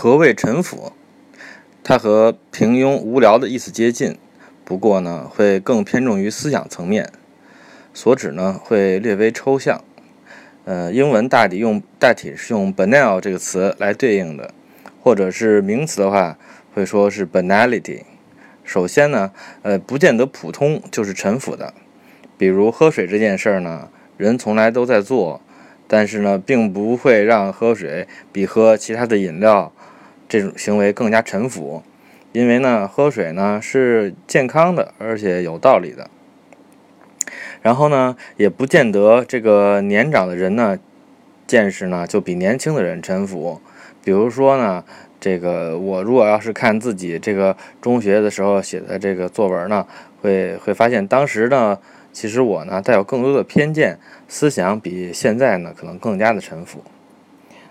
何谓臣服？它和平庸无聊的意思接近，不过呢，会更偏重于思想层面，所指呢会略微抽象。呃，英文大抵用大体是用 banal 这个词来对应的，或者是名词的话，会说是 banality。首先呢，呃，不见得普通就是臣服的。比如喝水这件事儿呢，人从来都在做。但是呢，并不会让喝水比喝其他的饮料这种行为更加沉浮，因为呢，喝水呢是健康的，而且有道理的。然后呢，也不见得这个年长的人呢，见识呢就比年轻的人沉浮。比如说呢，这个我如果要是看自己这个中学的时候写的这个作文呢，会会发现当时呢。其实我呢带有更多的偏见，思想比现在呢可能更加的沉浮。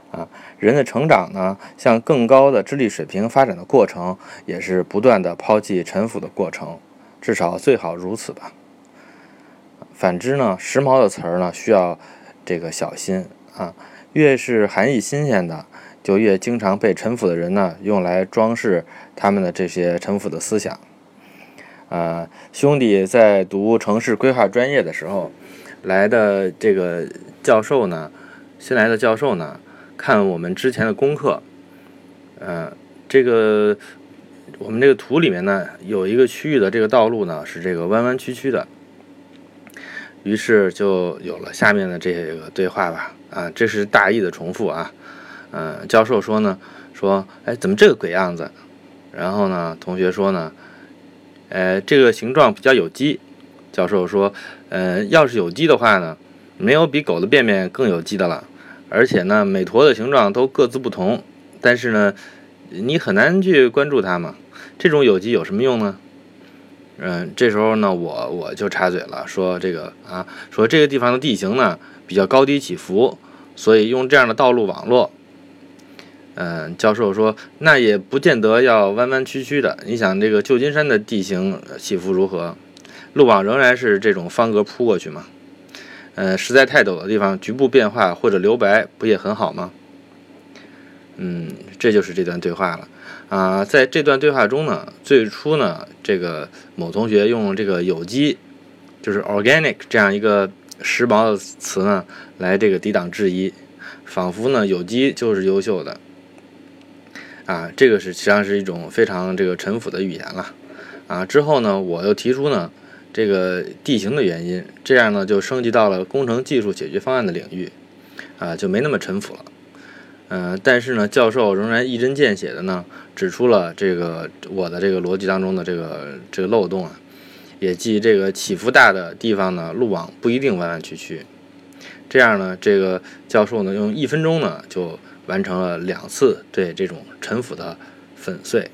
啊，人的成长呢向更高的智力水平发展的过程，也是不断的抛弃沉浮的过程，至少最好如此吧。反之呢，时髦的词儿呢需要这个小心啊，越是含义新鲜的，就越经常被沉浮的人呢用来装饰他们的这些沉浮的思想。啊，兄弟在读城市规划专业的时候，来的这个教授呢，新来的教授呢，看我们之前的功课，呃，这个我们这个图里面呢，有一个区域的这个道路呢是这个弯弯曲曲的，于是就有了下面的这个对话吧。啊，这是大意的重复啊。嗯，教授说呢，说，哎，怎么这个鬼样子？然后呢，同学说呢。呃，这个形状比较有机。教授说，呃，要是有机的话呢，没有比狗的便便更有机的了。而且呢，每坨的形状都各自不同，但是呢，你很难去关注它嘛。这种有机有什么用呢？嗯，这时候呢，我我就插嘴了，说这个啊，说这个地方的地形呢比较高低起伏，所以用这样的道路网络。嗯，教授说，那也不见得要弯弯曲曲的。你想，这个旧金山的地形起伏如何？路网仍然是这种方格铺过去吗？呃，实在太陡的地方，局部变化或者留白不也很好吗？嗯，这就是这段对话了。啊，在这段对话中呢，最初呢，这个某同学用这个有机，就是 organic 这样一个时髦的词呢，来这个抵挡质疑，仿佛呢有机就是优秀的。啊，这个是实际上是一种非常这个陈腐的语言了，啊，之后呢，我又提出呢，这个地形的原因，这样呢就升级到了工程技术解决方案的领域，啊，就没那么陈腐了，嗯，但是呢，教授仍然一针见血的呢，指出了这个我的这个逻辑当中的这个这个漏洞啊，也即这个起伏大的地方呢，路网不一定弯弯曲曲，这样呢，这个教授呢用一分钟呢就。完成了两次对这种陈腐的粉碎，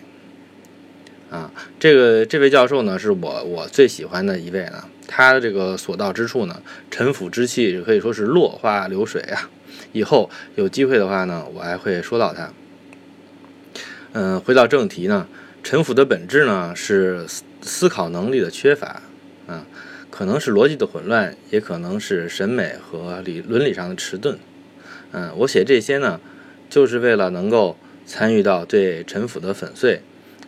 啊，这个这位教授呢是我我最喜欢的一位呢，他的这个所到之处呢，陈腐之气可以说是落花流水啊。以后有机会的话呢，我还会说到他。嗯，回到正题呢，陈腐的本质呢是思思考能力的缺乏，啊，可能是逻辑的混乱，也可能是审美和理伦理上的迟钝。嗯，我写这些呢。就是为了能够参与到对陈腐的粉碎，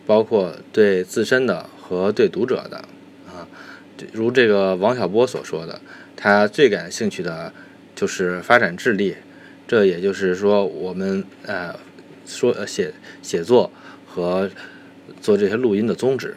包括对自身的和对读者的啊，如这个王小波所说的，他最感兴趣的就是发展智力，这也就是说我们呃说写写作和做这些录音的宗旨。